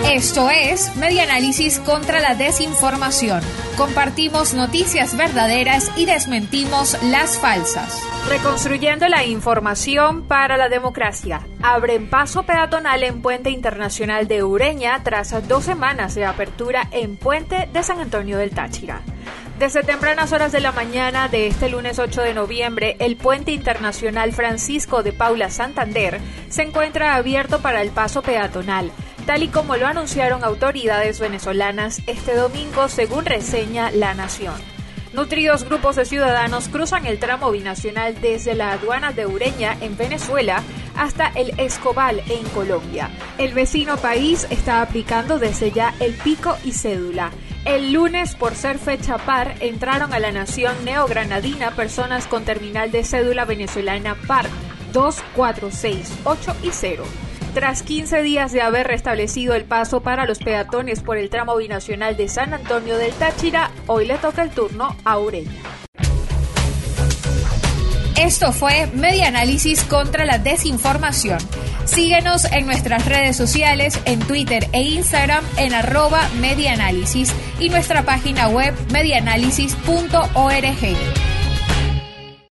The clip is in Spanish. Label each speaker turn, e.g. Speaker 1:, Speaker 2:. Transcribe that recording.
Speaker 1: Esto es Media Análisis contra la Desinformación. Compartimos noticias verdaderas y desmentimos las falsas. Reconstruyendo la información para la democracia. Abren paso peatonal en Puente Internacional de Ureña tras dos semanas de apertura en Puente de San Antonio del Táchira. Desde tempranas horas de la mañana de este lunes 8 de noviembre, el puente internacional Francisco de Paula Santander se encuentra abierto para el paso peatonal, tal y como lo anunciaron autoridades venezolanas este domingo, según reseña La Nación. Nutridos grupos de ciudadanos cruzan el tramo binacional desde la aduana de Ureña en Venezuela hasta el Escobal en Colombia. El vecino país está aplicando desde ya el pico y cédula. El lunes, por ser fecha par, entraron a la nación neogranadina personas con terminal de cédula venezolana par 2, 4, 6, 8 y 0. Tras 15 días de haber restablecido el paso para los peatones por el tramo binacional de San Antonio del Táchira, hoy le toca el turno a Ureña. Esto fue Media Análisis contra la Desinformación. Síguenos en nuestras redes sociales, en Twitter e Instagram en arroba medianálisis y nuestra página web medianálisis.org.